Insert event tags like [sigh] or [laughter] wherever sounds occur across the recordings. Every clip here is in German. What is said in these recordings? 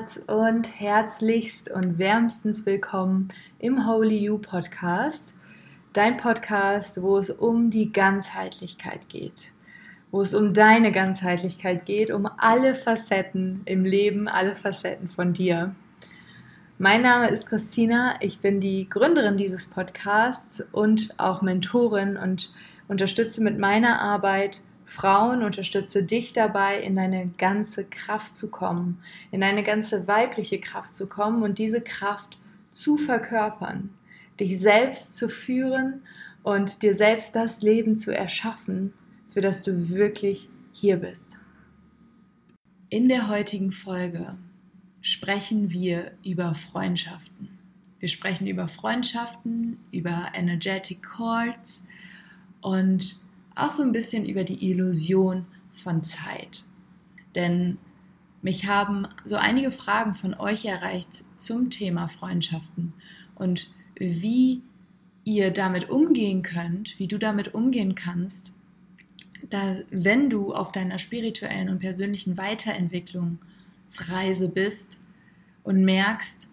Herz und herzlichst und wärmstens willkommen im Holy You Podcast. Dein Podcast, wo es um die Ganzheitlichkeit geht. Wo es um deine Ganzheitlichkeit geht, um alle Facetten im Leben, alle Facetten von dir. Mein Name ist Christina, ich bin die Gründerin dieses Podcasts und auch Mentorin und unterstütze mit meiner Arbeit Frauen, unterstütze dich dabei, in deine ganze Kraft zu kommen, in deine ganze weibliche Kraft zu kommen und diese Kraft zu verkörpern, dich selbst zu führen und dir selbst das Leben zu erschaffen, für das du wirklich hier bist. In der heutigen Folge sprechen wir über Freundschaften. Wir sprechen über Freundschaften, über Energetic Chords und auch so ein bisschen über die Illusion von Zeit. Denn mich haben so einige Fragen von euch erreicht zum Thema Freundschaften und wie ihr damit umgehen könnt, wie du damit umgehen kannst, da, wenn du auf deiner spirituellen und persönlichen Weiterentwicklungsreise bist und merkst,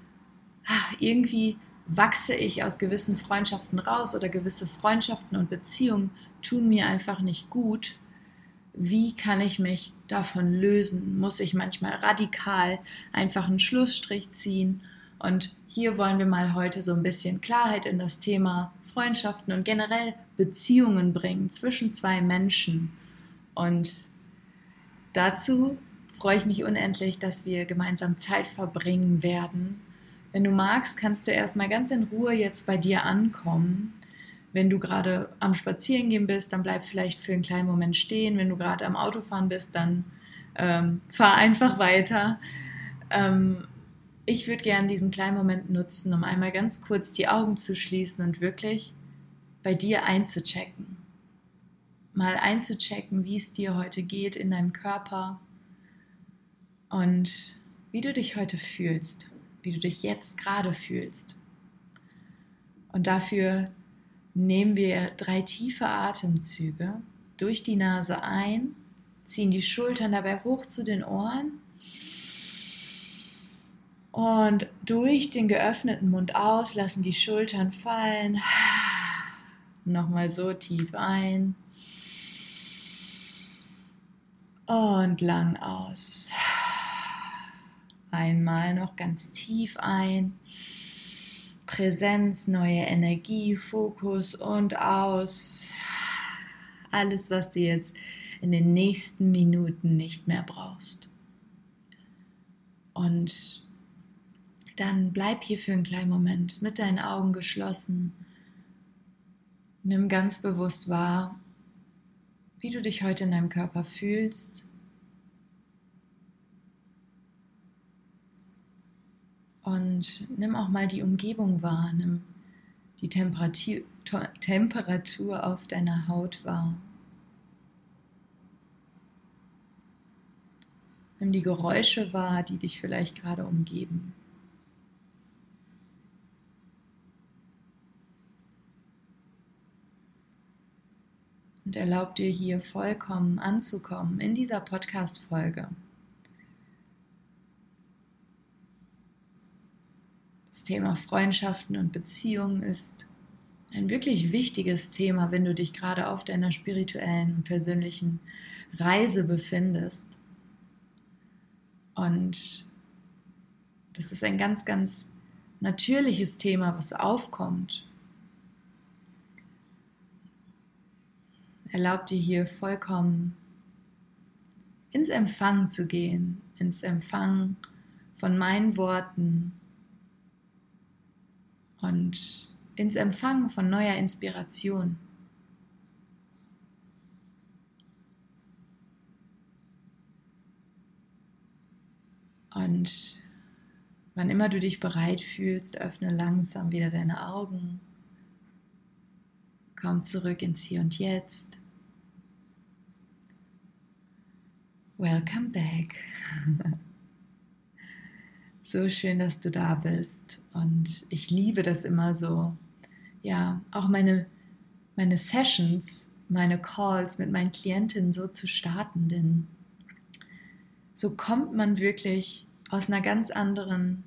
ah, irgendwie wachse ich aus gewissen Freundschaften raus oder gewisse Freundschaften und Beziehungen tun mir einfach nicht gut. Wie kann ich mich davon lösen? Muss ich manchmal radikal einfach einen Schlussstrich ziehen? Und hier wollen wir mal heute so ein bisschen Klarheit in das Thema Freundschaften und generell Beziehungen bringen zwischen zwei Menschen. Und dazu freue ich mich unendlich, dass wir gemeinsam Zeit verbringen werden. Wenn du magst, kannst du erstmal ganz in Ruhe jetzt bei dir ankommen wenn du gerade am Spazierengehen bist, dann bleib vielleicht für einen kleinen Moment stehen. Wenn du gerade am Autofahren bist, dann ähm, fahr einfach weiter. Ähm, ich würde gerne diesen kleinen Moment nutzen, um einmal ganz kurz die Augen zu schließen und wirklich bei dir einzuchecken. Mal einzuchecken, wie es dir heute geht in deinem Körper und wie du dich heute fühlst, wie du dich jetzt gerade fühlst. Und dafür nehmen wir drei tiefe Atemzüge durch die Nase ein, ziehen die Schultern dabei hoch zu den Ohren und durch den geöffneten Mund aus lassen die Schultern fallen. [sighs] Nochmal so tief ein und lang aus. [sighs] Einmal noch ganz tief ein. Präsenz, neue Energie, Fokus und aus. Alles, was du jetzt in den nächsten Minuten nicht mehr brauchst. Und dann bleib hier für einen kleinen Moment mit deinen Augen geschlossen. Nimm ganz bewusst wahr, wie du dich heute in deinem Körper fühlst Und nimm auch mal die Umgebung wahr, nimm die Temperatur, Temperatur auf deiner Haut wahr. Nimm die Geräusche wahr, die dich vielleicht gerade umgeben. Und erlaub dir hier vollkommen anzukommen in dieser Podcast-Folge. Thema Freundschaften und Beziehungen ist ein wirklich wichtiges Thema, wenn du dich gerade auf deiner spirituellen und persönlichen Reise befindest. Und das ist ein ganz, ganz natürliches Thema, was aufkommt. Erlaub dir hier vollkommen ins Empfang zu gehen, ins Empfang von meinen Worten, und ins Empfangen von neuer Inspiration. Und wann immer du dich bereit fühlst, öffne langsam wieder deine Augen. Komm zurück ins Hier und Jetzt. Welcome back. [laughs] So schön, dass du da bist. Und ich liebe das immer so. Ja, auch meine, meine Sessions, meine Calls mit meinen Klientinnen so zu starten, denn so kommt man wirklich aus einer ganz anderen,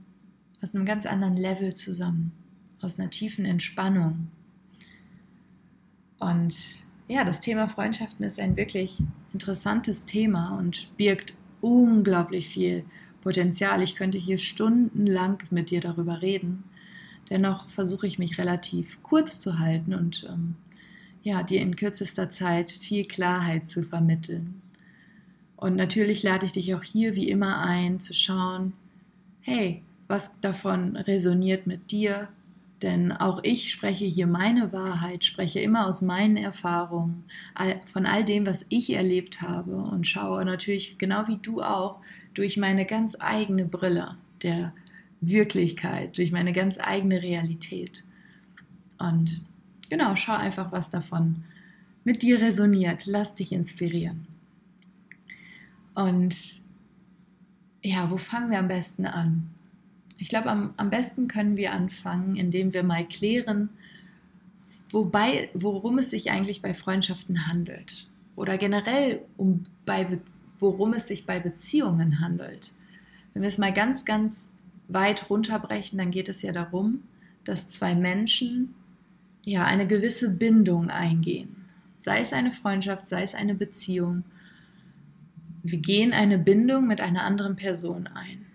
aus einem ganz anderen Level zusammen, aus einer tiefen Entspannung. Und ja, das Thema Freundschaften ist ein wirklich interessantes Thema und birgt unglaublich viel Potenzial. Ich könnte hier stundenlang mit dir darüber reden. Dennoch versuche ich mich relativ kurz zu halten und ähm, ja, dir in kürzester Zeit viel Klarheit zu vermitteln. Und natürlich lade ich dich auch hier wie immer ein, zu schauen, hey, was davon resoniert mit dir? Denn auch ich spreche hier meine Wahrheit, spreche immer aus meinen Erfahrungen, von all dem, was ich erlebt habe und schaue natürlich genau wie du auch durch meine ganz eigene Brille der Wirklichkeit, durch meine ganz eigene Realität. Und genau, schau einfach, was davon mit dir resoniert. Lass dich inspirieren. Und ja, wo fangen wir am besten an? Ich glaube, am, am besten können wir anfangen, indem wir mal klären, wobei, worum es sich eigentlich bei Freundschaften handelt. Oder generell, um bei, worum es sich bei Beziehungen handelt. Wenn wir es mal ganz, ganz weit runterbrechen, dann geht es ja darum, dass zwei Menschen ja eine gewisse Bindung eingehen. Sei es eine Freundschaft, sei es eine Beziehung wir gehen eine Bindung mit einer anderen Person ein.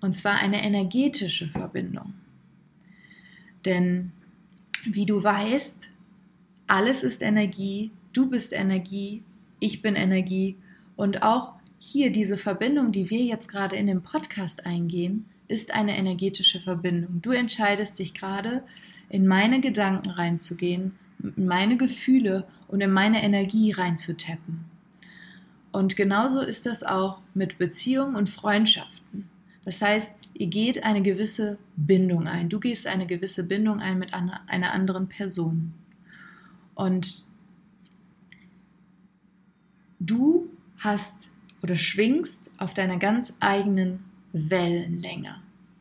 Und zwar eine energetische Verbindung. Denn wie du weißt, alles ist Energie, du bist Energie, ich bin Energie und auch hier diese Verbindung, die wir jetzt gerade in dem Podcast eingehen, ist eine energetische Verbindung. Du entscheidest dich gerade, in meine Gedanken reinzugehen, in meine Gefühle und in meine Energie reinzutappen. Und genauso ist das auch mit Beziehungen und Freundschaften. Das heißt, ihr geht eine gewisse Bindung ein. Du gehst eine gewisse Bindung ein mit einer anderen Person. Und du hast oder schwingst auf deiner ganz eigenen Wellenlänge.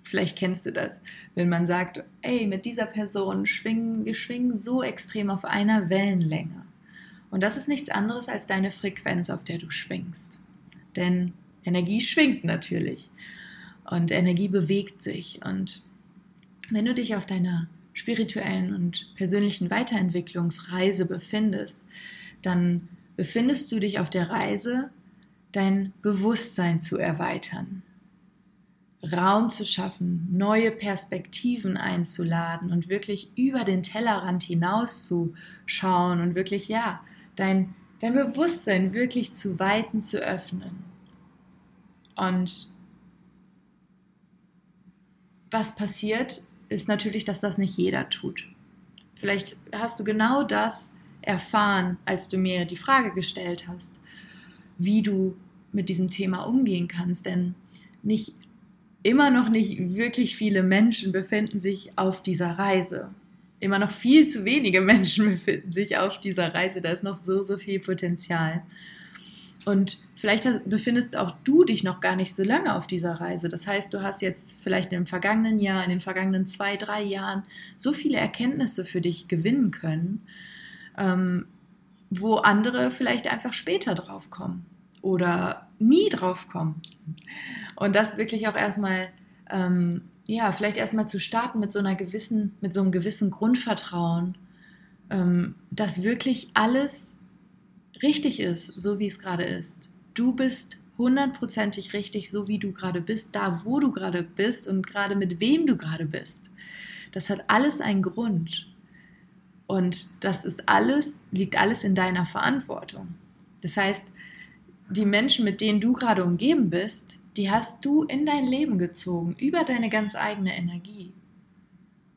Vielleicht kennst du das, wenn man sagt, ey, mit dieser Person schwingen, wir schwingen so extrem auf einer Wellenlänge. Und das ist nichts anderes als deine Frequenz, auf der du schwingst. Denn Energie schwingt natürlich und Energie bewegt sich. Und wenn du dich auf deiner spirituellen und persönlichen Weiterentwicklungsreise befindest, dann befindest du dich auf der Reise, dein Bewusstsein zu erweitern, Raum zu schaffen, neue Perspektiven einzuladen und wirklich über den Tellerrand hinaus zu schauen und wirklich, ja, dein, dein Bewusstsein wirklich zu weiten, zu öffnen. Und was passiert, ist natürlich, dass das nicht jeder tut. Vielleicht hast du genau das erfahren, als du mir die Frage gestellt hast, wie du mit diesem Thema umgehen kannst. Denn nicht immer noch nicht wirklich viele Menschen befinden sich auf dieser Reise immer noch viel zu wenige [laughs] Menschen befinden sich auf dieser Reise. Da ist noch so, so viel Potenzial. Und vielleicht befindest auch du dich noch gar nicht so lange auf dieser Reise. Das heißt, du hast jetzt vielleicht im vergangenen Jahr, in den vergangenen zwei, drei Jahren so viele Erkenntnisse für dich gewinnen können, ähm, wo andere vielleicht einfach später drauf kommen oder nie drauf kommen. Und das wirklich auch erstmal ähm, ja, vielleicht erstmal zu starten mit so einer gewissen, mit so einem gewissen Grundvertrauen, ähm, dass wirklich alles richtig ist, so wie es gerade ist. Du bist hundertprozentig richtig, so wie du gerade bist, da wo du gerade bist und gerade mit wem du gerade bist. Das hat alles einen Grund. Und das ist alles, liegt alles in deiner Verantwortung. Das heißt, die Menschen, mit denen du gerade umgeben bist, die hast du in dein Leben gezogen, über deine ganz eigene Energie.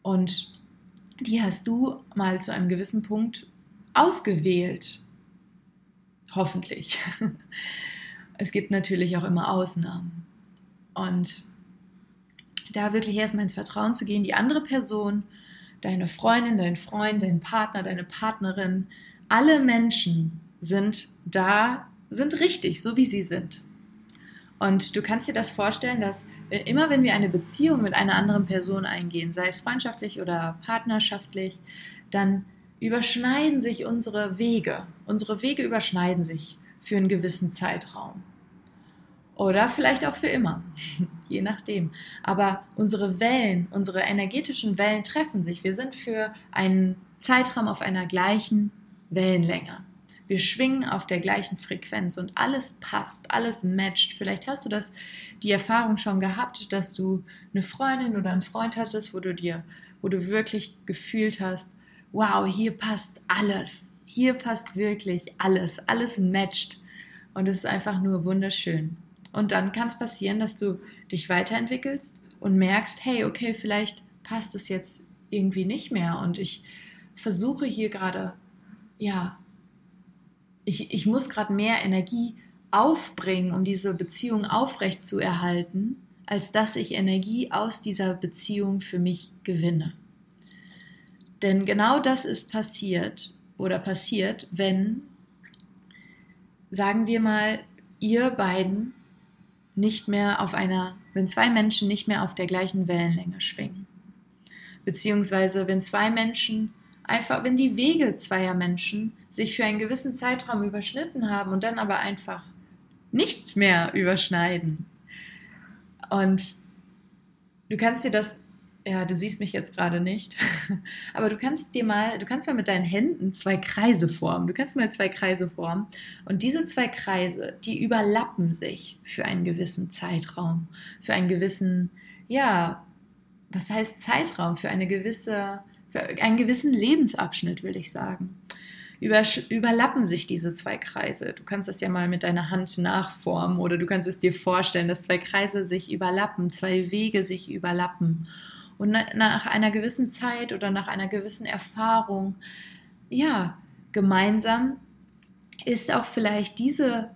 Und die hast du mal zu einem gewissen Punkt ausgewählt. Hoffentlich. [laughs] Es gibt natürlich auch immer Ausnahmen. Und da wirklich erstmal ins Vertrauen zu gehen, die andere Person, deine Freundin, dein Freund, dein Partner, deine Partnerin, alle Menschen sind da, sind richtig, so wie sie sind. Und du kannst dir das vorstellen, dass äh, immer wenn wir eine Beziehung mit einer anderen Person eingehen, sei es freundschaftlich oder partnerschaftlich, dann überschneiden sich unsere Wege. Unsere Wege überschneiden sich für einen gewissen Zeitraum. Oder vielleicht auch für immer, [laughs] je nachdem. Aber unsere Wellen, unsere energetischen Wellen treffen sich. Wir sind für einen Zeitraum auf einer gleichen Wellenlänge. Wir schwingen auf der gleichen Frequenz und alles passt, alles matcht. Vielleicht hast du das, die Erfahrung schon gehabt, dass du eine Freundin oder einen Freund hattest, wo du dir, wo du wirklich gefühlt hast, wow, hier passt alles. Hier passt wirklich alles. Alles matcht. Und es ist einfach nur wunderschön. Und dann kann es passieren, dass du dich weiterentwickelst und merkst, hey, okay, vielleicht passt es jetzt irgendwie nicht mehr. Und ich versuche hier gerade, ja, ich, ich muss gerade mehr Energie aufbringen, um diese Beziehung aufrecht zu erhalten, als dass ich Energie aus dieser Beziehung für mich gewinne. Denn genau das ist passiert oder passiert, wenn, sagen wir mal, ihr beiden nicht mehr auf einer, wenn zwei Menschen nicht mehr auf der gleichen Wellenlänge schwingen. Beziehungsweise wenn zwei Menschen einfach, wenn die Wege zweier Menschen sich für einen gewissen Zeitraum überschnitten haben und dann aber einfach nicht mehr überschneiden. Und du kannst dir das, ja, du siehst mich jetzt gerade nicht, [laughs] aber du kannst dir mal, du kannst mal mit deinen Händen zwei Kreise formen. Du kannst mal zwei Kreise formen und diese zwei Kreise, die überlappen sich für einen gewissen Zeitraum, für einen gewissen, ja, was heißt Zeitraum, für eine gewisse für einen gewissen Lebensabschnitt, will ich sagen. überlappen sich diese zwei Kreise. Du kannst das ja mal mit deiner Hand nachformen oder du kannst es dir vorstellen, dass zwei Kreise sich überlappen, zwei Wege sich überlappen. Und nach einer gewissen Zeit oder nach einer gewissen Erfahrung, ja, gemeinsam ist auch vielleicht diese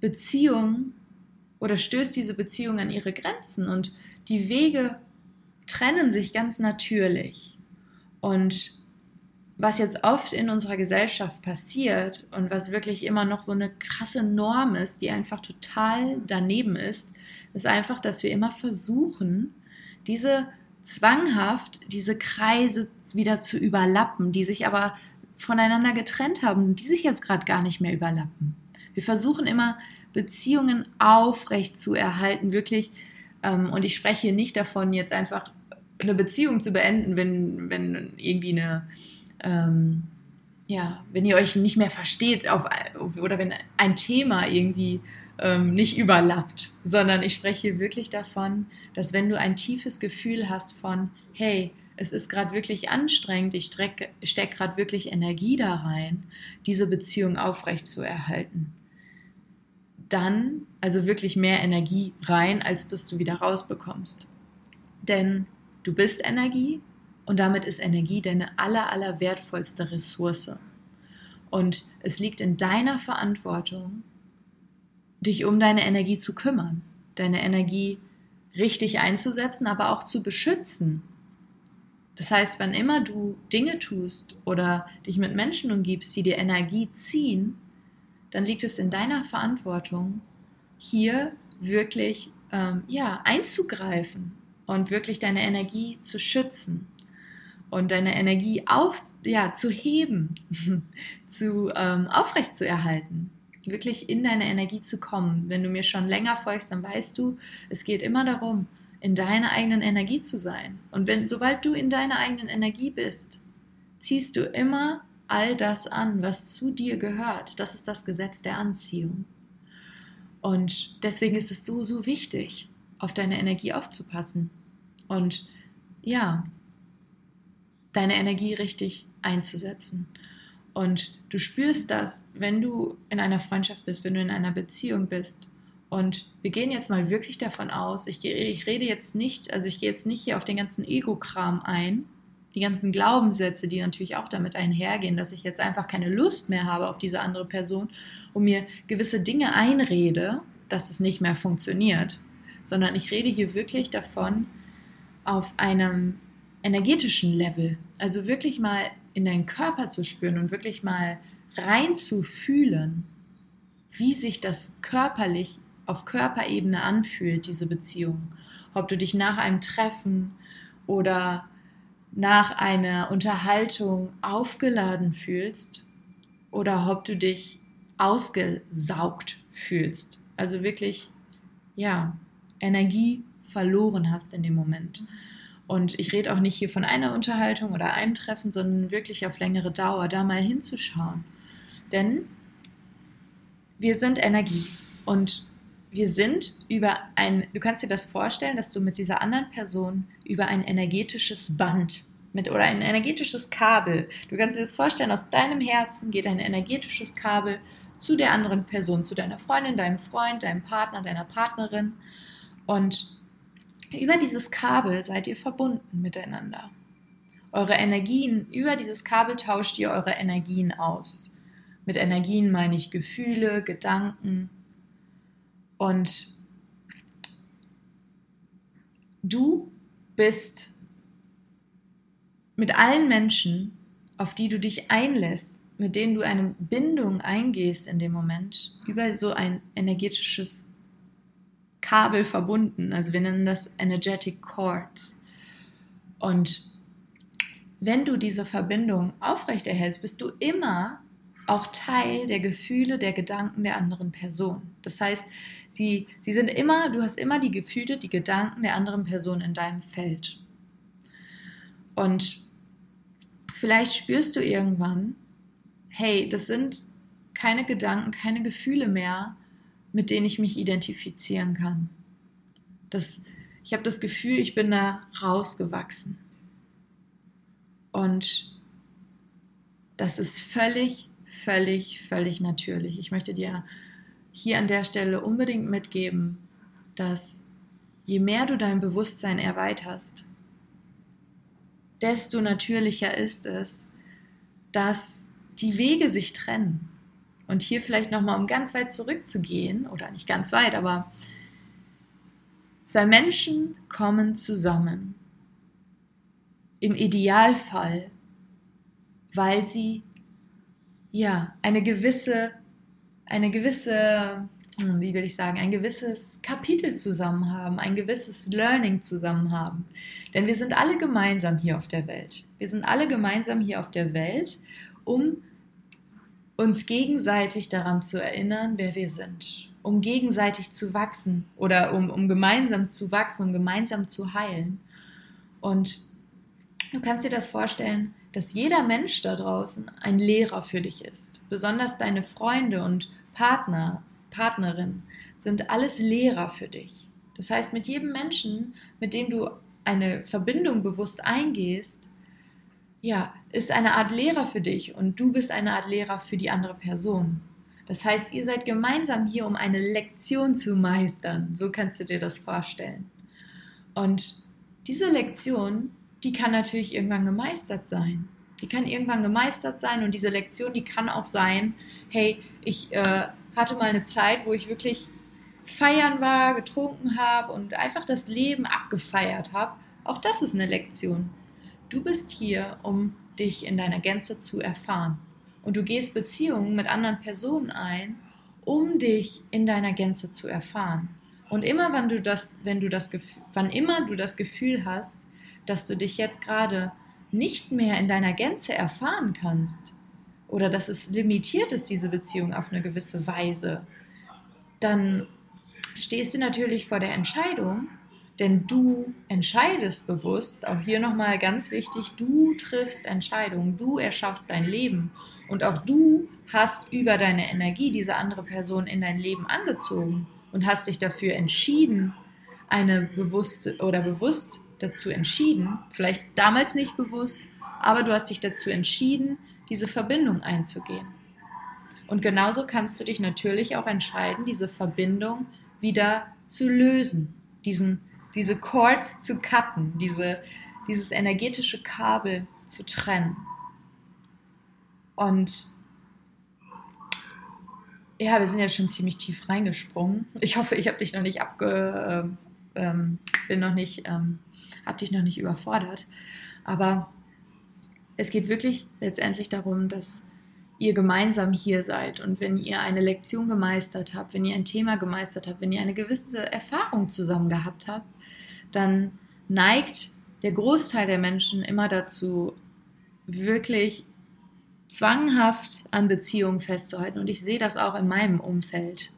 Beziehung oder stößt diese Beziehung an ihre Grenzen und die Wege trennen sich ganz natürlich. Und was jetzt oft in unserer Gesellschaft passiert und was wirklich immer noch so eine krasse Norm ist, die einfach total daneben ist, ist einfach, dass wir immer versuchen, diese zwanghaft, diese Kreise wieder zu überlappen, die sich aber voneinander getrennt haben, die sich jetzt gerade gar nicht mehr überlappen. Wir versuchen immer Beziehungen aufrecht zu erhalten, wirklich. Ähm, und ich spreche hier nicht davon, jetzt einfach eine Beziehung zu beenden, wenn, wenn irgendwie eine, ähm, ja, wenn ihr euch nicht mehr versteht auf, oder wenn ein Thema irgendwie ähm, nicht überlappt, sondern ich spreche wirklich davon, dass wenn du ein tiefes Gefühl hast von, hey, es ist gerade wirklich anstrengend, ich stecke steck gerade wirklich Energie da rein, diese Beziehung aufrecht zu erhalten. Dann also wirklich mehr Energie rein, als dass du wieder rausbekommst. Denn Du bist Energie und damit ist Energie deine aller, aller wertvollste Ressource. Und es liegt in deiner Verantwortung, dich um deine Energie zu kümmern, deine Energie richtig einzusetzen, aber auch zu beschützen. Das heißt, wann immer du Dinge tust oder dich mit Menschen umgibst, die dir Energie ziehen, dann liegt es in deiner Verantwortung, hier wirklich ähm, ja, einzugreifen und wirklich deine Energie zu schützen und deine Energie auf, ja, zu heben, [laughs] zu ähm, aufrecht wirklich in deine Energie zu kommen. Wenn du mir schon länger folgst, dann weißt du, es geht immer darum, in deiner eigenen Energie zu sein. Und wenn, sobald du in deiner eigenen Energie bist, ziehst du immer all das an, was zu dir gehört. Das ist das Gesetz der Anziehung. Und deswegen ist es so, so wichtig, auf deine Energie aufzupassen und ja, deine Energie richtig einzusetzen. Und du spürst das, wenn du in einer Freundschaft bist, wenn du in einer Beziehung bist. Und wir gehen jetzt mal wirklich davon aus, ich, ich rede jetzt nicht, also ich gehe jetzt nicht hier auf den ganzen Ego-Kram ein, die ganzen Glaubenssätze, die natürlich auch damit einhergehen, dass ich jetzt einfach keine Lust mehr habe auf diese andere Person und mir gewisse Dinge einrede, dass es nicht mehr funktioniert sondern ich rede hier wirklich davon auf einem energetischen Level. Also wirklich mal in deinen Körper zu spüren und wirklich mal rein zu fühlen, wie sich das körperlich auf Körperebene anfühlt, diese Beziehung. Ob du dich nach einem Treffen oder nach einer Unterhaltung aufgeladen fühlst oder ob du dich ausgesaugt fühlst. Also wirklich ja, Energie verloren hast in dem Moment. Und ich rede auch nicht hier von einer Unterhaltung oder einem Treffen, sondern wirklich auf längere Dauer, da mal hinzuschauen. Denn wir sind Energie und wir sind über ein, du kannst dir das vorstellen, dass du mit dieser anderen Person über ein energetisches Band mit oder ein energetisches Kabel, du kannst dir das vorstellen, aus deinem Herzen geht ein energetisches Kabel zu der anderen Person, zu deiner Freundin, deinem Freund, deinem Partner, deiner Partnerin und über dieses Kabel seid ihr verbunden miteinander. Eure Energien, über dieses Kabel tauscht ihr eure Energien aus. Mit Energien meine ich Gefühle, Gedanken. Und du bist mit allen Menschen, auf die du dich einlässt, mit denen du eine Bindung eingehst in dem Moment, über so ein energetisches Kabel verbunden. Also wir nennen das Energetic Cords. Und wenn du diese Verbindung aufrechterhältst, bist du immer auch Teil der Gefühle, der Gedanken der anderen Person. Das heißt, sie, sie sind immer, du hast immer die Gefühle, die Gedanken der anderen Person in deinem Feld. Und vielleicht spürst du irgendwann, hey, das sind keine Gedanken, keine Gefühle mehr, mit denen ich mich identifizieren kann. Das, ich habe das Gefühl, ich bin da rausgewachsen. Und das ist völlig, völlig, völlig natürlich. Ich möchte dir hier an der Stelle unbedingt mitgeben, dass je mehr du dein Bewusstsein erweiterst, desto natürlicher ist es, dass die Wege sich trennen. Und hier vielleicht nochmal, um ganz weit zurückzugehen, oder nicht ganz weit, aber zwei Menschen kommen zusammen. Im Idealfall, weil sie ja eine gewisse, eine gewisse, hm, wie will ich sagen, ein gewisses Kapitel zusammen haben, ein gewisses Learning zusammen haben. Denn wir sind alle gemeinsam hier auf der Welt. Wir sind alle gemeinsam hier auf der Welt, um uns gegenseitig daran zu erinnern, wer wir sind, um gegenseitig zu wachsen oder um, um gemeinsam zu wachsen, um gemeinsam zu heilen. Und du kannst dir das vorstellen, dass jeder Mensch da draußen ein Lehrer für dich ist. Besonders deine Freunde und Partner, Partnerin sind alles Lehrer für dich. Das heißt, mit jedem Menschen, mit dem du eine Verbindung bewusst eingehst, ja, ist eine Art Lehrer für dich und du bist eine Art Lehrer für die andere Person. Das heißt, ihr seid gemeinsam hier, um eine Lektion zu meistern. So kannst du dir das vorstellen. Und diese Lektion, die kann natürlich irgendwann gemeistert sein. Die kann irgendwann gemeistert sein und diese Lektion, die kann auch sein, hey, ich äh, hatte mal eine Zeit, wo ich wirklich feiern war, getrunken habe und einfach das Leben abgefeiert habe. Auch das ist eine Lektion. Du bist hier, um dich in deiner Gänze zu erfahren. Und du gehst Beziehungen mit anderen Personen ein, um dich in deiner Gänze zu erfahren. Und immer, wenn du das, wenn du das wann immer du das Gefühl hast, dass du dich jetzt gerade nicht mehr in deiner Gänze erfahren kannst oder dass es limitiert ist, diese Beziehung auf eine gewisse Weise, dann stehst du natürlich vor der Entscheidung, denn du entscheidest bewusst, auch hier nochmal ganz wichtig, du triffst Entscheidungen, du erschaffst dein Leben und auch du hast über deine Energie diese andere Person in dein Leben angezogen und hast dich dafür entschieden, eine bewusste oder bewusst dazu entschieden, vielleicht damals nicht bewusst, aber du hast dich dazu entschieden, diese Verbindung einzugehen. Und genauso kannst du dich natürlich auch entscheiden, diese Verbindung wieder zu lösen, diesen diese Chords zu cutten, diese, dieses energetische Kabel zu trennen. Und ja, wir sind ja schon ziemlich tief reingesprungen. Ich hoffe, ich habe dich noch nicht abge, äh, ähm, bin noch nicht, ähm, habe dich noch nicht überfordert. Aber es geht wirklich letztendlich darum, dass ihr gemeinsam hier seid und wenn ihr eine Lektion gemeistert habt, wenn ihr ein Thema gemeistert habt, wenn ihr eine gewisse Erfahrung zusammen gehabt habt, dann neigt der Großteil der Menschen immer dazu, wirklich zwanghaft an Beziehungen festzuhalten. Und ich sehe das auch in meinem Umfeld.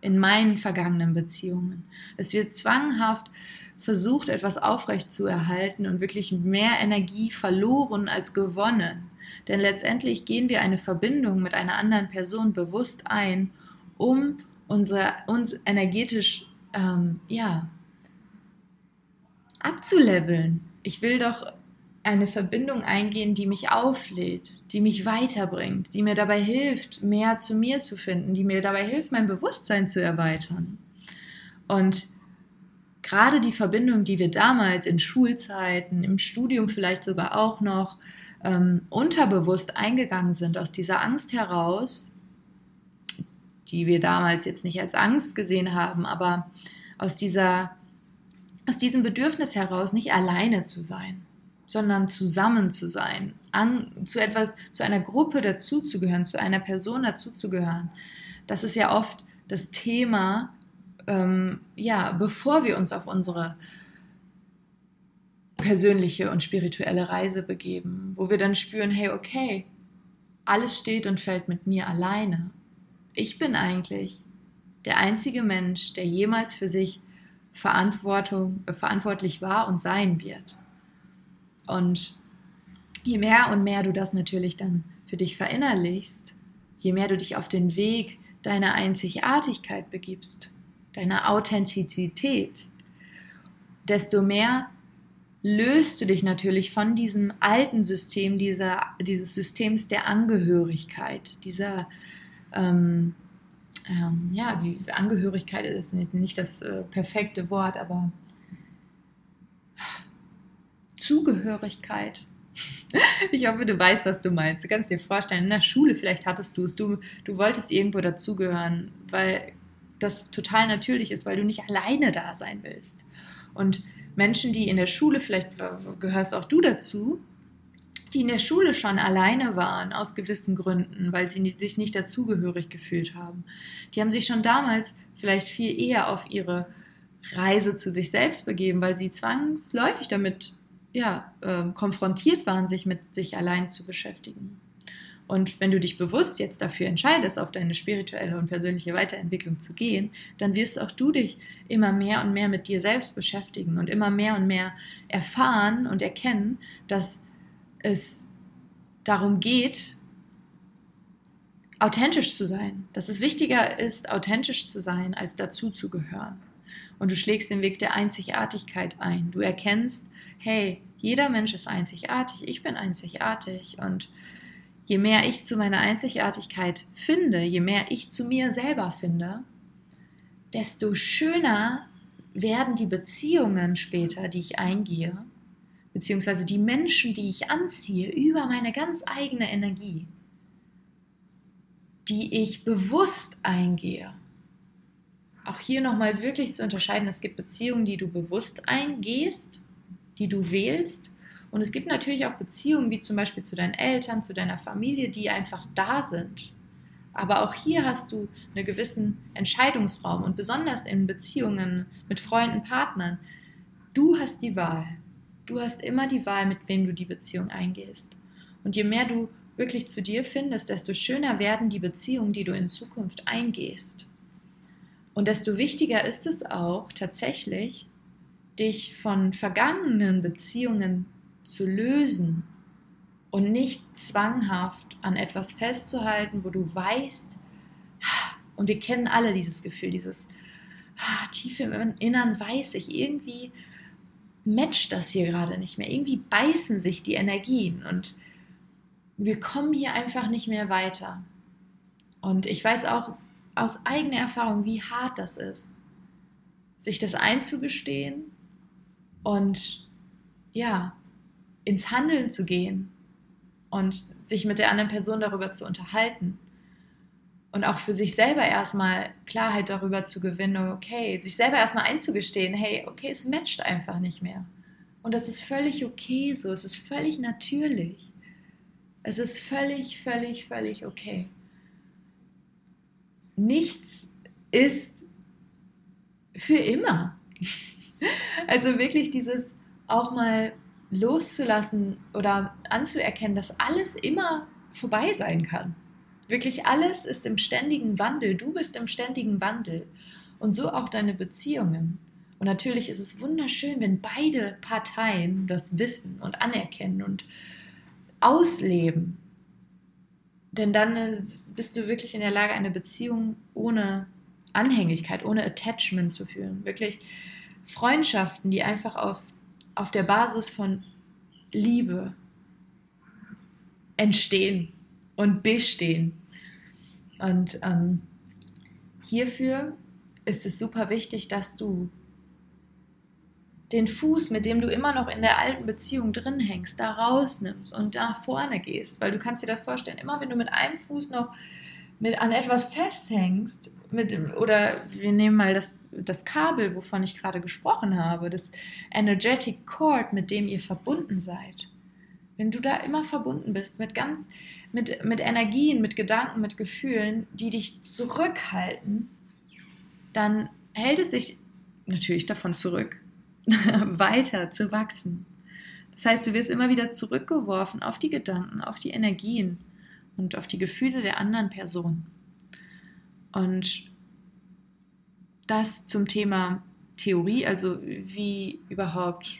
in meinen vergangenen Beziehungen. Es wird zwanghaft versucht, etwas aufrecht zu erhalten und wirklich mehr Energie verloren als gewonnen. Denn letztendlich gehen wir eine Verbindung mit einer anderen Person bewusst ein, um unsere, uns energetisch ähm, ja, abzuleveln. Ich will doch eine Verbindung eingehen, die mich auflädt, die mich weiterbringt, die mir dabei hilft, mehr zu mir zu finden, die mir dabei hilft, mein Bewusstsein zu erweitern. Und gerade die Verbindung, die wir damals in Schulzeiten, im Studium vielleicht sogar auch noch ähm, unterbewusst eingegangen sind, aus dieser Angst heraus, die wir damals jetzt nicht als Angst gesehen haben, aber aus dieser aus diesem Bedürfnis heraus nicht alleine zu sein sondern zusammen zu sein, an, zu etwas, zu einer Gruppe dazuzugehören, zu einer Person dazuzugehören. Das ist ja oft das Thema, ähm, ja, bevor wir uns auf unsere persönliche und spirituelle Reise begeben, wo wir dann spüren, hey, okay, alles steht und fällt mit mir alleine. Ich bin eigentlich der einzige Mensch, der jemals für sich Verantwortung, äh, verantwortlich war und sein wird. Und je mehr und mehr du das natürlich dann für dich verinnerlichst, je mehr du dich auf den Weg deiner Einzigartigkeit begibst, deiner Authentizität, desto mehr löst du dich natürlich von diesem alten System, dieser, dieses Systems der Angehörigkeit, dieser, ähm, ähm, ja, wie Angehörigkeit ist nicht das äh, perfekte Wort, aber Zugehörigkeit. [laughs] Ich hoffe, du weißt, was du meinst. Du kannst dir vorstellen, in der Schule vielleicht hattest du es, du, du wolltest irgendwo dazugehören, weil das total natürlich ist, weil du nicht alleine da sein willst. Und Menschen, die in der Schule, vielleicht gehörst auch du dazu, die in der Schule schon alleine waren aus gewissen Gründen, weil sie sich nicht dazugehörig gefühlt haben, die haben sich schon damals vielleicht viel eher auf ihre Reise zu sich selbst begeben, weil sie zwangsläufig damit ja, äh, konfrontiert waren, sich mit sich allein zu beschäftigen. Und wenn du dich bewusst jetzt dafür entscheidest, auf deine spirituelle und persönliche Weiterentwicklung zu gehen, dann wirst auch du dich immer mehr und mehr mit dir selbst beschäftigen und immer mehr und mehr erfahren und erkennen, dass es darum geht, authentisch zu sein. Dass es wichtiger ist, authentisch zu sein, als dazuzugehören. Und du schlägst den Weg der Einzigartigkeit ein. Du erkennst, hey, jeder Mensch ist einzigartig, ich bin einzigartig und je mehr ich zu meiner Einzigartigkeit finde, je mehr ich zu mir selber finde, desto schöner werden die Beziehungen später, die ich eingehe, beziehungsweise die Menschen, die ich anziehe, über meine ganz eigene Energie, die ich bewusst eingehe. Auch hier nochmal wirklich zu unterscheiden, es gibt Beziehungen, die du bewusst eingehst die du wählst. Und es gibt natürlich auch Beziehungen, wie zum Beispiel zu deinen Eltern, zu deiner Familie, die einfach da sind. Aber auch hier hast du einen gewissen Entscheidungsraum und besonders in Beziehungen mit Freunden, Partnern. Du hast die Wahl. Du hast immer die Wahl, mit wem du die Beziehung eingehst. Und je mehr du wirklich zu dir findest, desto schöner werden die Beziehungen, die du in Zukunft eingehst. Und desto wichtiger ist es auch tatsächlich, dich von vergangenen Beziehungen zu lösen und nicht zwanghaft an etwas festzuhalten, wo du weißt, und wir kennen alle dieses Gefühl, dieses tief im Innern weiß ich, irgendwie matcht das hier gerade nicht mehr, irgendwie beißen sich die Energien und wir kommen hier einfach nicht mehr weiter. Und ich weiß auch aus eigener Erfahrung, wie hart das ist, sich das einzugestehen und ja, ins Handeln zu gehen und sich mit der anderen Person darüber zu unterhalten und auch für sich selber erstmal Klarheit darüber zu gewinnen, okay, sich selber erstmal einzugestehen, hey, okay, es matcht einfach nicht mehr. Und das ist völlig okay so, es ist völlig natürlich. Es ist völlig, völlig, völlig okay. Nichts ist für immer. [laughs] Also wirklich dieses auch mal loszulassen oder anzuerkennen, dass alles immer vorbei sein kann. Wirklich alles ist im ständigen Wandel. Du bist im ständigen Wandel. Und so auch deine Beziehungen. Und natürlich ist es wunderschön, wenn beide Parteien das wissen und anerkennen und ausleben. Denn dann bist du wirklich in der Lage, eine Beziehung ohne Anhängigkeit, ohne Attachment zu führen. Wirklich Freundschaften, die einfach auf, auf der Basis von Liebe entstehen und bestehen. Und ähm, hierfür ist es super wichtig, dass du den Fuß, mit dem du immer noch in der alten Beziehung drin hängst, da rausnimmst und nach vorne gehst. Weil du kannst dir das vorstellen, immer wenn du mit einem Fuß noch mit an etwas festhängst, mit, oder wir nehmen mal das, das Kabel, wovon ich gerade gesprochen habe, das Energetic Cord, mit dem ihr verbunden seid. Wenn du da immer verbunden bist mit ganz, mit, mit Energien, mit Gedanken, mit Gefühlen, die dich zurückhalten, dann hält es sich natürlich davon zurück, [laughs] weiter zu wachsen. Das heißt, du wirst immer wieder zurückgeworfen auf die Gedanken, auf die Energien und auf die Gefühle der anderen Person. Und das zum Thema Theorie, also wie überhaupt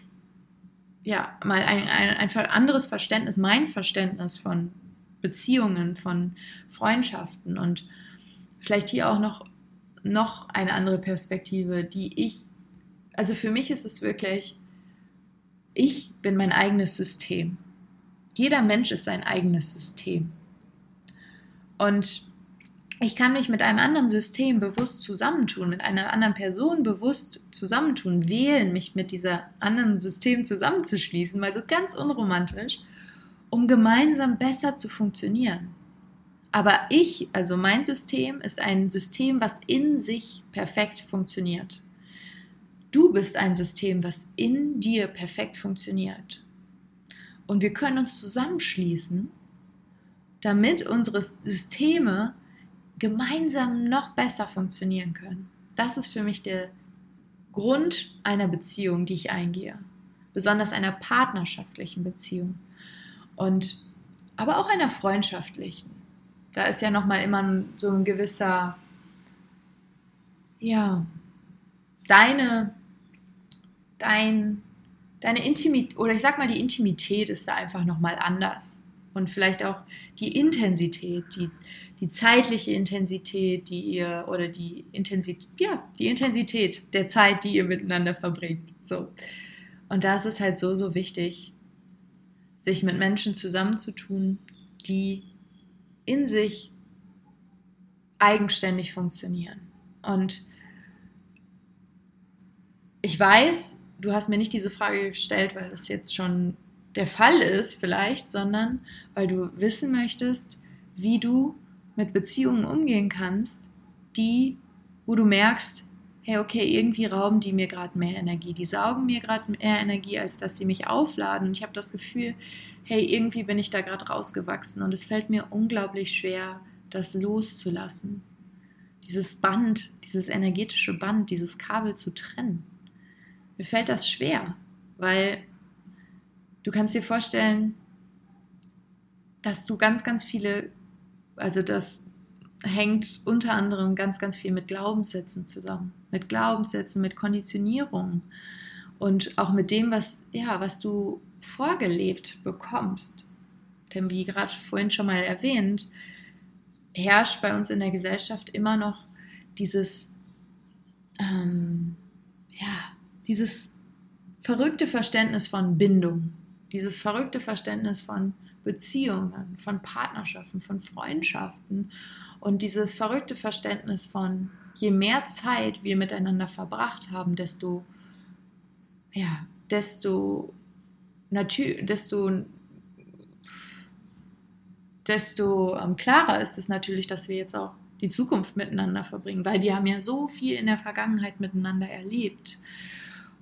ja mal ein, ein einfach anderes Verständnis, mein Verständnis von Beziehungen, von Freundschaften und vielleicht hier auch noch, noch eine andere Perspektive, die ich also für mich ist es wirklich, ich bin mein eigenes System. Jeder Mensch ist sein eigenes System. Und ich kann mich mit einem anderen System bewusst zusammentun, mit einer anderen Person bewusst zusammentun, wählen, mich mit dieser anderen System zusammenzuschließen, mal so ganz unromantisch, um gemeinsam besser zu funktionieren. Aber ich, also mein System, ist ein System, was in sich perfekt funktioniert. Du bist ein System, was in dir perfekt funktioniert. Und wir können uns zusammenschließen, damit unsere Systeme gemeinsam noch besser funktionieren können. Das ist für mich der Grund einer Beziehung, die ich eingehe. Besonders einer partnerschaftlichen Beziehung. Und aber auch einer freundschaftlichen. Da ist ja nochmal immer so ein gewisser, ja, deine dein, deine Intimität, oder ich sag mal, die Intimität ist da einfach nochmal anders. Und vielleicht auch die Intensität, die, die zeitliche Intensität, die ihr, oder die Intensität, ja, die Intensität der Zeit, die ihr miteinander verbringt. So. Und da ist es halt so, so wichtig, sich mit Menschen zusammenzutun, die in sich eigenständig funktionieren. Und ich weiß, du hast mir nicht diese Frage gestellt, weil das jetzt schon der Fall ist vielleicht, sondern weil du wissen möchtest, wie du mit Beziehungen umgehen kannst, die, wo du merkst, hey, okay, irgendwie rauben die mir gerade mehr Energie, die saugen mir gerade mehr Energie, als dass die mich aufladen. Und ich habe das Gefühl, hey, irgendwie bin ich da gerade rausgewachsen und es fällt mir unglaublich schwer, das loszulassen. Dieses Band, dieses energetische Band, dieses Kabel zu trennen mir fällt das schwer, weil du kannst dir vorstellen, dass du ganz, ganz viele, also das hängt unter anderem ganz, ganz viel mit Glaubenssätzen zusammen. Mit Glaubenssätzen, mit Konditionierung und auch mit dem, was, ja, was du vorgelebt bekommst. Denn wie gerade vorhin schon mal erwähnt, herrscht bei uns in der Gesellschaft immer noch dieses, ähm, ja, dieses verrückte Verständnis von Bindung, dieses verrückte Verständnis von Beziehungen, von Partnerschaften, von Freundschaften und dieses verrückte Verständnis von, je mehr Zeit wir miteinander verbracht haben, desto, ja, desto, natürlich, desto, desto ähm, klarer ist es natürlich, dass wir jetzt auch die Zukunft miteinander verbringen, weil wir haben ja so viel in der Vergangenheit miteinander erlebt.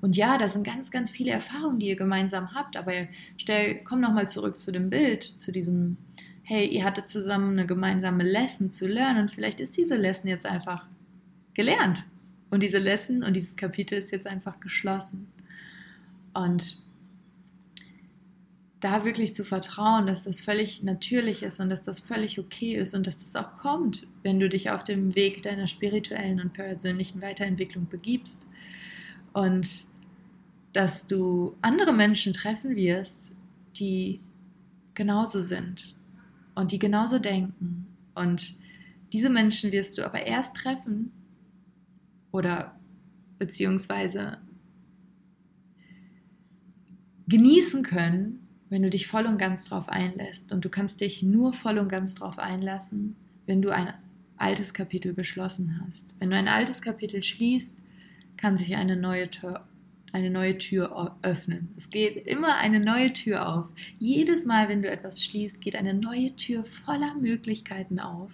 Und ja, da sind ganz, ganz viele Erfahrungen, die ihr gemeinsam habt, aber stell, komm nochmal zurück zu dem Bild, zu diesem, hey, ihr hattet zusammen eine gemeinsame Lesson zu lernen und vielleicht ist diese Lesson jetzt einfach gelernt. Und diese Lesson und dieses Kapitel ist jetzt einfach geschlossen. Und da wirklich zu vertrauen, dass das völlig natürlich ist und dass das völlig okay ist und dass das auch kommt, wenn du dich auf dem Weg deiner spirituellen und persönlichen Weiterentwicklung begibst. Und dass du andere Menschen treffen wirst, die genauso sind und die genauso denken. Und diese Menschen wirst du aber erst treffen oder beziehungsweise genießen können, wenn du dich voll und ganz darauf einlässt. Und du kannst dich nur voll und ganz darauf einlassen, wenn du ein altes Kapitel geschlossen hast. Wenn du ein altes Kapitel schließt, kann sich eine neue Tür, eine neue Tür öffnen. Es geht immer eine neue Tür auf. Jedes Mal, wenn du etwas schließt, geht eine neue Tür voller Möglichkeiten auf.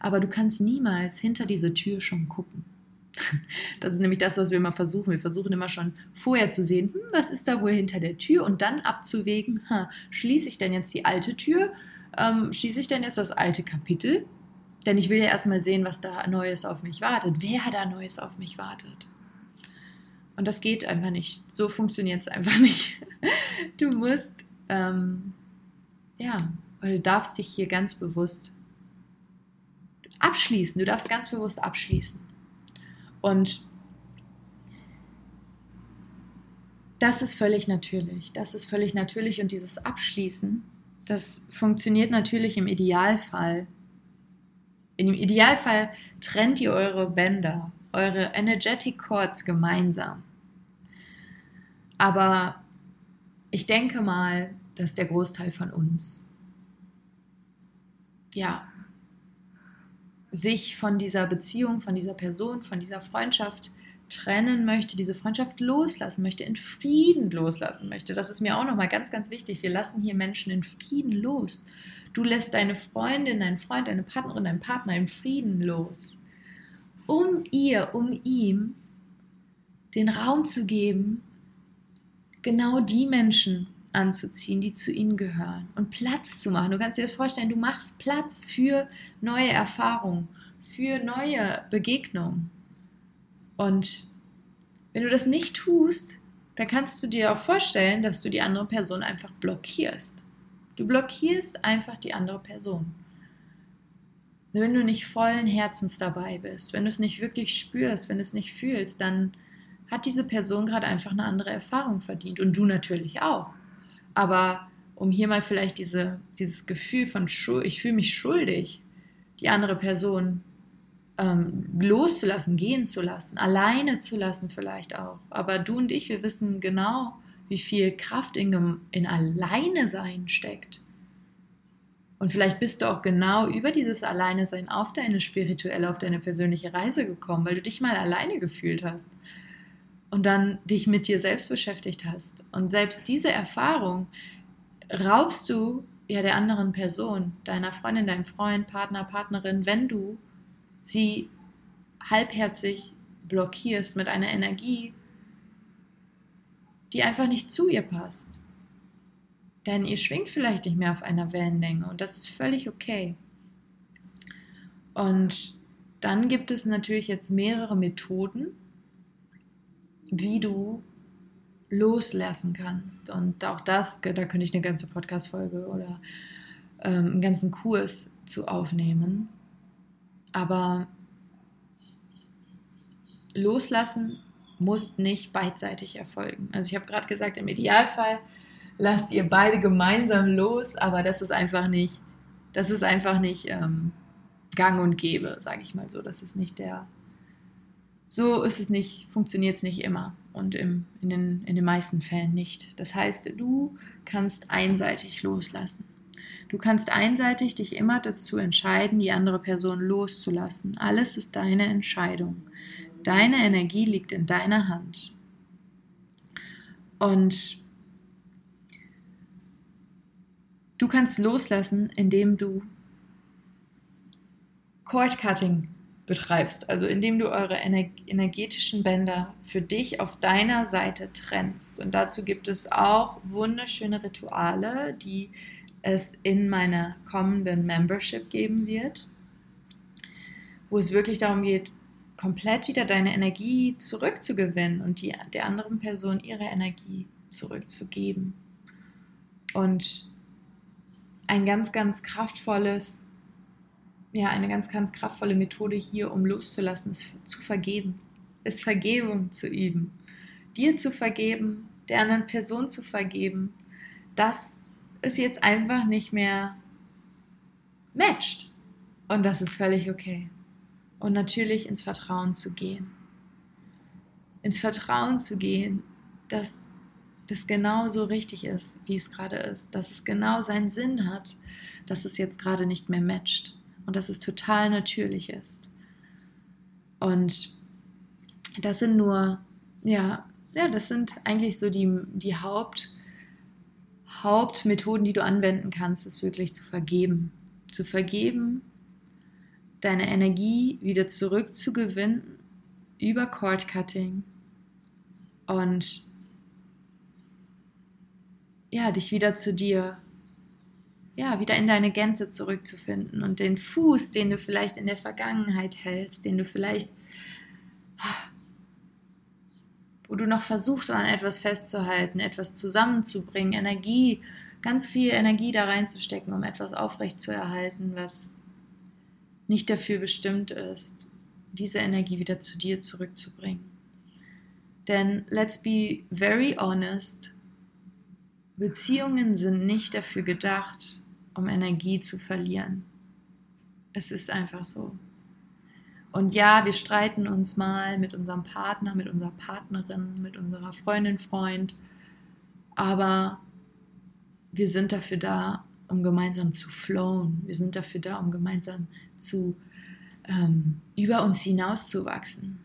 Aber du kannst niemals hinter diese Tür schon gucken. [laughs] Das ist nämlich das, was wir immer versuchen. Wir versuchen immer schon vorher zu sehen, hm, was ist da wohl hinter der Tür und dann abzuwägen, hm, schließe ich denn jetzt die alte Tür, ähm, schließe ich denn jetzt das alte Kapitel? Denn ich will ja erstmal sehen, was da Neues auf mich wartet, wer da Neues auf mich wartet. Und das geht einfach nicht. So funktioniert es einfach [laughs] nicht. Du musst, ähm, ja, oder du darfst dich hier ganz bewusst abschließen. Du darfst ganz bewusst abschließen. Und das ist völlig natürlich. Das ist völlig natürlich. Und dieses Abschließen, das funktioniert natürlich im Idealfall. Im Idealfall trennt ihr eure Bänder, eure Energetic Chords gemeinsam. Aber ich denke mal, dass der Großteil von uns ja sich von dieser Beziehung, von dieser Person, von dieser Freundschaft trennen möchte, diese Freundschaft loslassen möchte, in Frieden loslassen möchte. Das ist mir auch nochmal ganz, ganz wichtig. Wir lassen hier Menschen in Frieden los. Du lässt deine Freundin, deinen Freund, deine Partnerin, deinen Partner in Frieden los. Um ihr, um ihm den Raum zu geben, genau die Menschen anzuziehen, die zu ihnen gehören und Platz zu machen. Du kannst dir das vorstellen, du machst Platz für neue Erfahrungen, für neue Begegnungen. Und wenn du das nicht tust, dann kannst du dir auch vorstellen, dass du die andere Person einfach blockierst. Du blockierst einfach die andere Person. Wenn du nicht vollen Herzens dabei bist, wenn du es nicht wirklich spürst, wenn du es nicht fühlst, dann hat diese Person gerade einfach eine andere Erfahrung verdient und du natürlich auch. Aber um hier mal vielleicht diese, dieses Gefühl von Schuld, ich fühle mich schuldig, die andere Person ähm, loszulassen, gehen zu lassen, alleine zu lassen vielleicht auch. Aber du und ich, wir wissen genau, wie viel Kraft in, in Alleine sein steckt. Und vielleicht bist du auch genau über dieses Alleine sein auf deine spirituelle, auf deine persönliche Reise gekommen, weil du dich mal alleine gefühlt hast und dann dich mit dir selbst beschäftigt hast. Und selbst diese Erfahrung raubst du ja der anderen Person, deiner Freundin, deinem Freund, Partner, Partnerin, wenn du sie halbherzig blockierst mit einer Energie, die einfach nicht zu ihr passt. Denn ihr schwingt vielleicht nicht mehr auf einer Wellenlänge und das ist völlig okay. Und dann gibt es natürlich jetzt mehrere Methoden, wie du loslassen kannst. Und auch das, da könnte ich eine ganze Podcast-Folge oder ähm, einen ganzen Kurs zu aufnehmen. Aber loslassen muss nicht beidseitig erfolgen. Also ich habe gerade gesagt, im Idealfall lasst ihr beide gemeinsam los, aber das ist einfach nicht, das ist einfach nicht ähm, gang und gäbe, sage ich mal so. Das ist nicht der, so ist es nicht, funktioniert es nicht immer und im, in, den, in den meisten Fällen nicht. Das heißt, du kannst einseitig loslassen. Du kannst einseitig dich immer dazu entscheiden, die andere Person loszulassen. Alles ist deine Entscheidung. Deine Energie liegt in deiner Hand. Und du kannst loslassen, indem du Cord Cutting betreibst, also indem du eure energetischen Bänder für dich auf deiner Seite trennst. Und dazu gibt es auch wunderschöne Rituale, die es in meiner kommenden Membership geben wird, wo es wirklich darum geht, komplett wieder deine Energie zurückzugewinnen und die, der anderen Person ihre Energie zurückzugeben. Und ein ganz, ganz kraftvolles, ja, eine ganz, ganz kraftvolle Methode hier, um loszulassen, ist zu vergeben, ist Vergebung zu üben. Dir zu vergeben, der anderen Person zu vergeben, dass es jetzt einfach nicht mehr matcht. Und das ist völlig okay. Und natürlich ins Vertrauen zu gehen. Ins Vertrauen zu gehen, dass das genau so richtig ist, wie es gerade ist. Dass es genau seinen Sinn hat, dass es jetzt gerade nicht mehr matcht. Und dass es total natürlich ist. Und das sind nur, ja, ja, das sind eigentlich so die, die Haupt, Hauptmethoden, die du anwenden kannst, ist wirklich zu vergeben. Zu vergeben, deine Energie wieder zurückzugewinnen über Cord Cutting und ja, dich wieder zu dir, ja, wieder in deine Gänze zurückzufinden und den Fuß, den du vielleicht in der Vergangenheit hältst, den du vielleicht wo du noch versuchst, an etwas festzuhalten, etwas zusammenzubringen, Energie, ganz viel Energie da reinzustecken, um etwas aufrechtzuerhalten, was nicht dafür bestimmt ist, diese Energie wieder zu dir zurückzubringen. Denn let's be very honest, Beziehungen sind nicht dafür gedacht, um Energie zu verlieren. Es ist einfach so. Und ja, wir streiten uns mal mit unserem Partner, mit unserer Partnerin, mit unserer Freundin, Freund, aber wir sind dafür da, um gemeinsam zu flowen. Wir sind dafür da, um gemeinsam zu ähm, über uns hinauszuwachsen.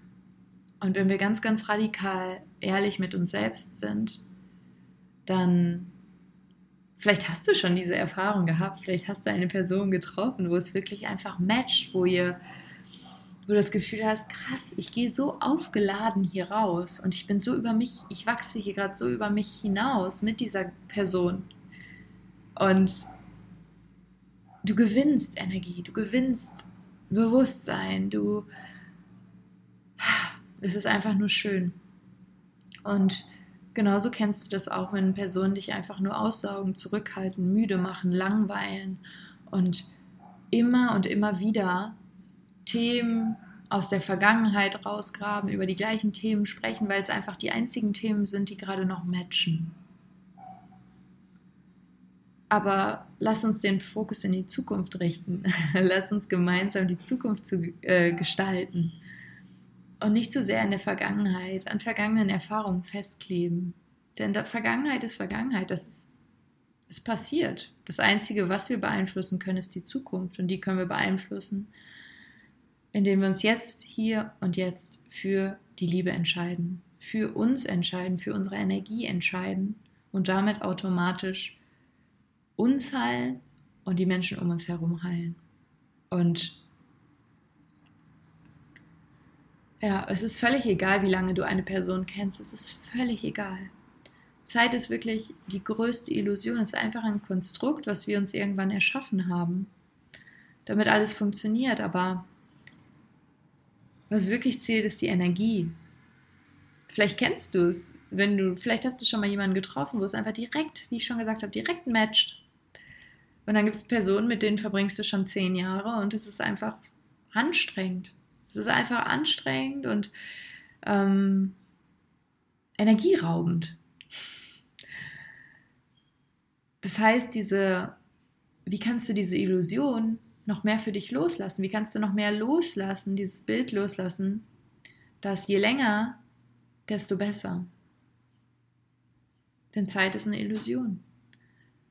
Und wenn wir ganz, ganz radikal ehrlich mit uns selbst sind, dann vielleicht hast du schon diese Erfahrung gehabt, vielleicht hast du eine Person getroffen, wo es wirklich einfach matcht, wo ihr wo du das Gefühl hast, krass, ich gehe so aufgeladen hier raus und ich bin so über mich, ich wachse hier gerade so über mich hinaus mit dieser Person. Und du gewinnst Energie, du gewinnst Bewusstsein, du. Es ist einfach nur schön. Und genauso kennst du das auch, wenn Personen dich einfach nur aussaugen, zurückhalten, müde machen, langweilen und immer und immer wieder Themen aus der Vergangenheit rausgraben, über die gleichen Themen sprechen, weil es einfach die einzigen Themen sind, die gerade noch matchen. Aber lass uns den Fokus in die Zukunft richten. [laughs] lass uns gemeinsam die Zukunft zu, äh, gestalten. Und nicht zu sehr in der Vergangenheit, an vergangenen Erfahrungen festkleben. Denn Vergangenheit ist Vergangenheit. Das ist, ist passiert. Das Einzige, was wir beeinflussen können, ist die Zukunft. Und die können wir beeinflussen indem wir uns jetzt, hier und jetzt für die Liebe entscheiden, für uns entscheiden, für unsere Energie entscheiden und damit automatisch uns heilen und die Menschen um uns herum heilen. Und ja, es ist völlig egal, wie lange du eine Person kennst, es ist völlig egal. Zeit ist wirklich die größte Illusion, es ist einfach ein Konstrukt, was wir uns irgendwann erschaffen haben, damit alles funktioniert, aber was wirklich zählt, ist die Energie. Vielleicht kennst du es, wenn du, vielleicht hast du schon mal jemanden getroffen, wo es einfach direkt, wie ich schon gesagt habe, direkt matcht. Und dann gibt es Personen, mit denen verbringst du schon zehn Jahre und es ist einfach anstrengend. Es ist einfach anstrengend und ähm, energieraubend. Das heißt, diese, wie kannst du diese Illusion noch mehr für dich loslassen? Wie kannst du noch mehr loslassen, dieses Bild loslassen, dass je länger, desto besser? Denn Zeit ist eine Illusion.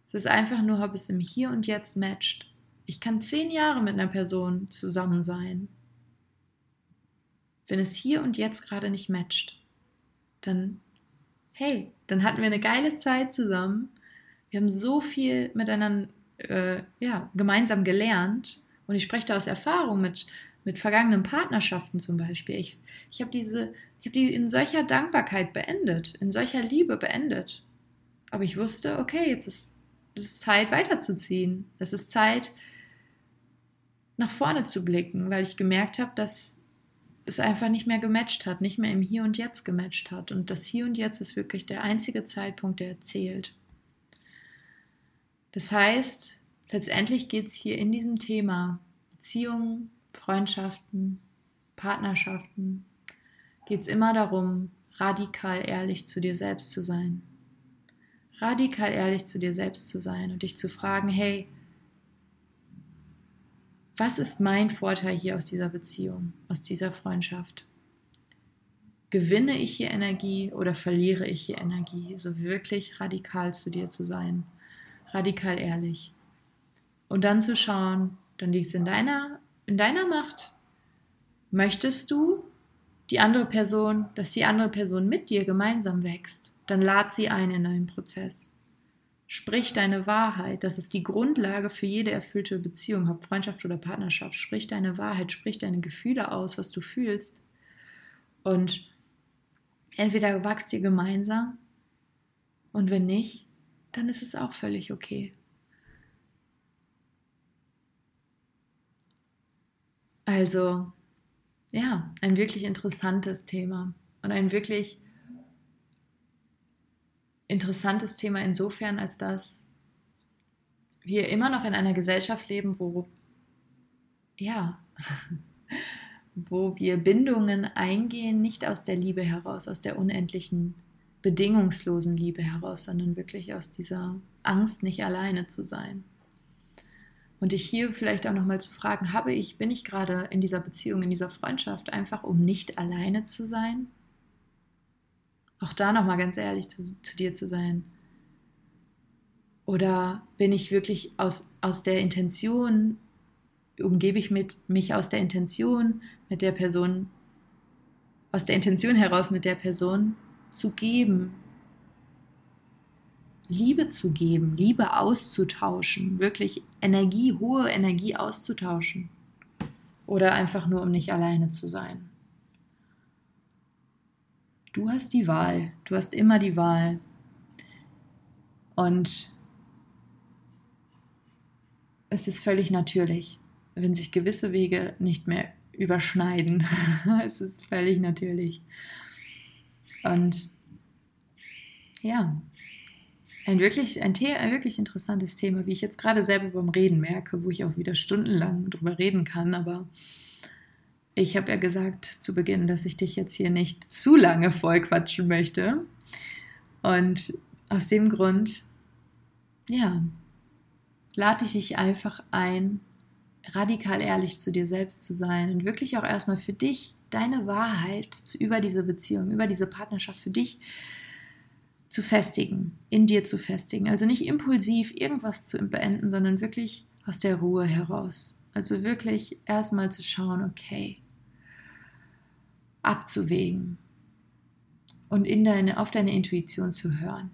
Es ist einfach nur, ob es im Hier und Jetzt matcht. Ich kann zehn Jahre mit einer Person zusammen sein. Wenn es hier und jetzt gerade nicht matcht, dann, hey, dann hatten wir eine geile Zeit zusammen. Wir haben so viel miteinander äh, ja, gemeinsam gelernt. Und ich spreche da aus Erfahrung mit, mit vergangenen Partnerschaften zum Beispiel. Ich, ich habe diese, ich habe die in solcher Dankbarkeit beendet, in solcher Liebe beendet. Aber ich wusste, okay, jetzt ist es Zeit weiterzuziehen. Es ist Zeit nach vorne zu blicken, weil ich gemerkt habe, dass es einfach nicht mehr gematcht hat, nicht mehr im Hier und Jetzt gematcht hat. Und das Hier und Jetzt ist wirklich der einzige Zeitpunkt, der zählt. Das heißt, letztendlich geht es hier in diesem Thema Beziehungen, Freundschaften, Partnerschaften, geht es immer darum, radikal ehrlich zu dir selbst zu sein. Radikal ehrlich zu dir selbst zu sein und dich zu fragen, hey, was ist mein Vorteil hier aus dieser Beziehung, aus dieser Freundschaft? Gewinne ich hier Energie oder verliere ich hier Energie? So wirklich radikal zu dir zu sein, radikal ehrlich. Und dann zu schauen, dann liegt es in deiner, in deiner Macht. Möchtest du die andere Person, dass die andere Person mit dir gemeinsam wächst? Dann lad sie ein in deinen Prozess. Sprich deine Wahrheit. Das ist die Grundlage für jede erfüllte Beziehung, ob Freundschaft oder Partnerschaft. Sprich deine Wahrheit, sprich deine Gefühle aus, was du fühlst. Und entweder wachst ihr gemeinsam und wenn nicht, dann ist es auch völlig okay. Also, ja, ein wirklich interessantes Thema und ein wirklich interessantes Thema insofern, als dass wir immer noch in einer Gesellschaft leben, wo ja, [laughs] wo wir Bindungen eingehen, nicht aus der Liebe heraus, aus der unendlichen, bedingungslosen Liebe heraus, sondern wirklich aus dieser Angst, nicht alleine zu sein. Und dich hier vielleicht auch nochmal zu fragen, habe ich, bin ich gerade in dieser Beziehung, in dieser Freundschaft einfach, um nicht alleine zu sein? Auch da nochmal ganz ehrlich zu, zu, dir zu sein. Oder bin ich wirklich aus, aus der Intention, umgebe ich mit, mich aus der Intention mit der Person, aus der Intention heraus mit der Person zu geben, Liebe zu geben, Liebe auszutauschen, wirklich Energie, hohe Energie auszutauschen. Oder einfach nur, um nicht alleine zu sein. Du hast die Wahl. Du hast immer die Wahl. Und es ist völlig natürlich, wenn sich gewisse Wege nicht mehr überschneiden. [laughs] es ist völlig natürlich. Und ja, ein wirklich, ein, ein wirklich interessantes Thema, wie ich jetzt gerade selber beim Reden merke, wo ich auch wieder stundenlang drüber reden kann, aber ich habe ja gesagt zu Beginn, dass ich dich jetzt hier nicht zu lange vollquatschen möchte. Und aus dem Grund, ja, lade ich dich einfach ein, radikal ehrlich zu dir selbst zu sein und wirklich auch erstmal für dich deine Wahrheit über diese Beziehung, über diese Partnerschaft für dich zu festigen, in dir zu festigen. Also nicht impulsiv irgendwas zu beenden, sondern wirklich aus der Ruhe heraus. Also wirklich erstmal zu schauen, okay, abzuwägen und in deine, auf deine Intuition zu hören.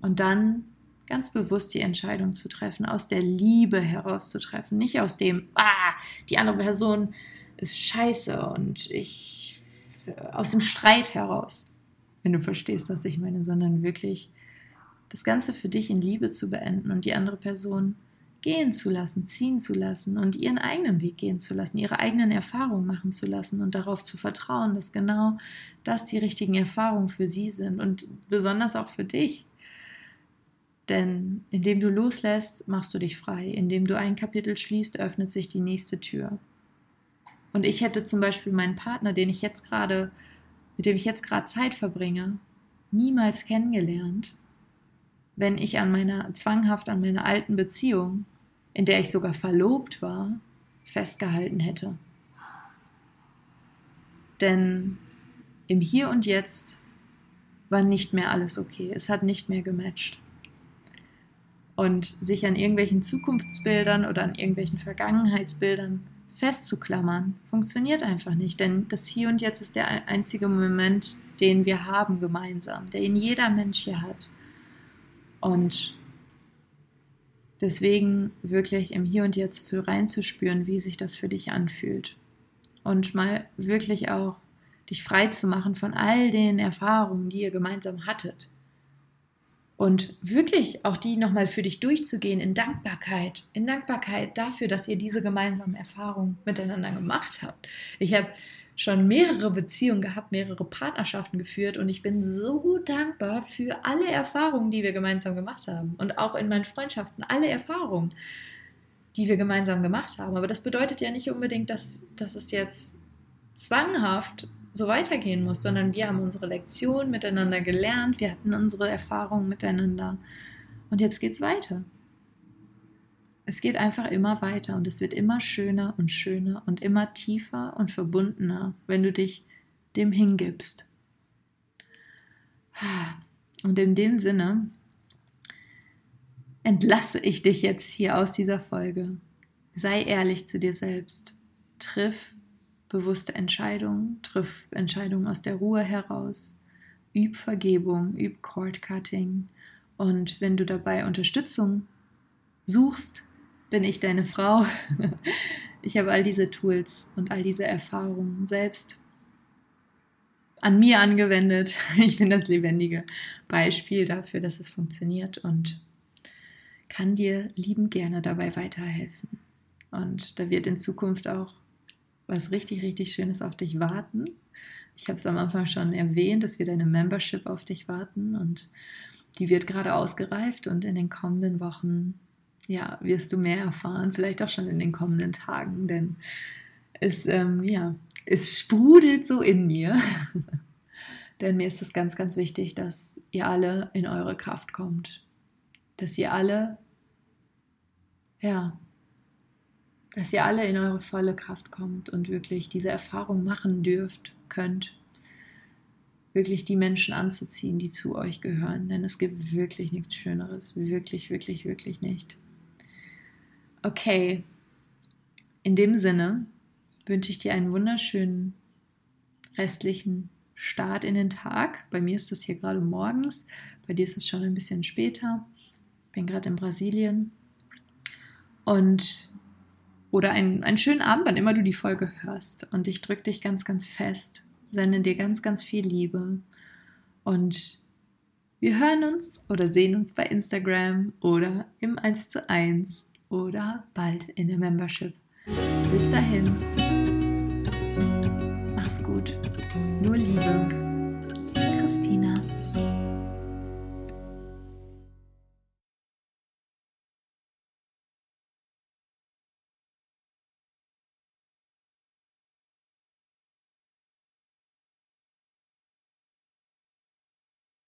Und dann ganz bewusst die Entscheidung zu treffen, aus der Liebe herauszutreffen, nicht aus dem, ah, die andere Person ist scheiße und ich, aus dem Streit heraus, wenn du verstehst, was ich meine, sondern wirklich das Ganze für dich in Liebe zu beenden und die andere Person gehen zu lassen, ziehen zu lassen und ihren eigenen Weg gehen zu lassen, ihre eigenen Erfahrungen machen zu lassen und darauf zu vertrauen, dass genau das die richtigen Erfahrungen für sie sind und besonders auch für dich. Denn indem du loslässt, machst du dich frei. Indem du ein Kapitel schließt, öffnet sich die nächste Tür. Und ich hätte zum Beispiel meinen Partner, den ich jetzt gerade, mit dem ich jetzt gerade Zeit verbringe, niemals kennengelernt, wenn ich an meiner, zwanghaft an meiner alten Beziehung, in der ich sogar verlobt war, festgehalten hätte. Denn im Hier und Jetzt war nicht mehr alles okay. Es hat nicht mehr gematcht. Und sich an irgendwelchen Zukunftsbildern oder an irgendwelchen Vergangenheitsbildern festzuklammern, funktioniert einfach nicht. Denn das Hier und Jetzt ist der einzige Moment, den wir haben gemeinsam, den jeder Mensch hier hat. Und deswegen wirklich im Hier und Jetzt zu reinzuspüren, wie sich das für dich anfühlt. Und mal wirklich auch dich frei zu machen von all den Erfahrungen, die ihr gemeinsam hattet. Und wirklich auch die nochmal für dich durchzugehen in Dankbarkeit. In Dankbarkeit dafür, dass ihr diese gemeinsamen Erfahrungen miteinander gemacht habt. Ich habe schon mehrere Beziehungen gehabt, mehrere Partnerschaften geführt und ich bin so dankbar für alle Erfahrungen, die wir gemeinsam gemacht haben und auch in meinen Freundschaften alle Erfahrungen, die wir gemeinsam gemacht haben. Aber das bedeutet ja nicht unbedingt, dass, dass es jetzt zwanghaft so weitergehen muss, sondern wir haben unsere Lektion miteinander gelernt, wir hatten unsere Erfahrungen miteinander und jetzt geht's weiter. Es geht einfach immer weiter und es wird immer schöner und schöner und immer tiefer und verbundener, wenn du dich dem hingibst. Und in dem Sinne entlasse ich dich jetzt hier aus dieser Folge. Sei ehrlich zu dir selbst. Triff bewusste Entscheidungen, triff Entscheidungen aus der Ruhe heraus. Üb Vergebung, üb Cord Cutting. Und wenn du dabei Unterstützung suchst, bin ich deine Frau. [laughs] Ich habe all diese Tools und all diese Erfahrungen selbst an mir angewendet. [laughs] Ich bin das lebendige Beispiel dafür, dass es funktioniert und kann dir liebend gerne dabei weiterhelfen. Und da wird in Zukunft auch was richtig, richtig Schönes auf dich warten. Ich habe es am Anfang schon erwähnt, dass wir deine Membership auf dich warten und die wird gerade ausgereift und in den kommenden Wochen ja, wirst du mehr erfahren, vielleicht auch schon in den kommenden Tagen, denn es, ähm, ja, es sprudelt so in mir. [laughs] denn mir ist es ganz, ganz wichtig, dass ihr alle in eure Kraft kommt. Dass ihr alle, ja, dass ihr alle in eure volle Kraft kommt und wirklich diese Erfahrung machen dürft, könnt, wirklich die Menschen anzuziehen, die zu euch gehören. Denn es gibt wirklich nichts Schöneres. Wirklich, wirklich, wirklich nicht. Okay, in dem Sinne wünsche ich dir einen wunderschönen restlichen Start in den Tag. Bei mir ist das hier gerade morgens, bei dir ist es schon ein bisschen später. Ich bin gerade in Brasilien. Und oder einen, einen schönen Abend, wann immer du die Folge hörst. Und ich drücke dich ganz, ganz fest, sende dir ganz, ganz viel Liebe. Und wir hören uns oder sehen uns bei Instagram oder im 1 zu 1 oder bald in der Membership. Bis dahin, mach's gut. Nur Liebe. Christina.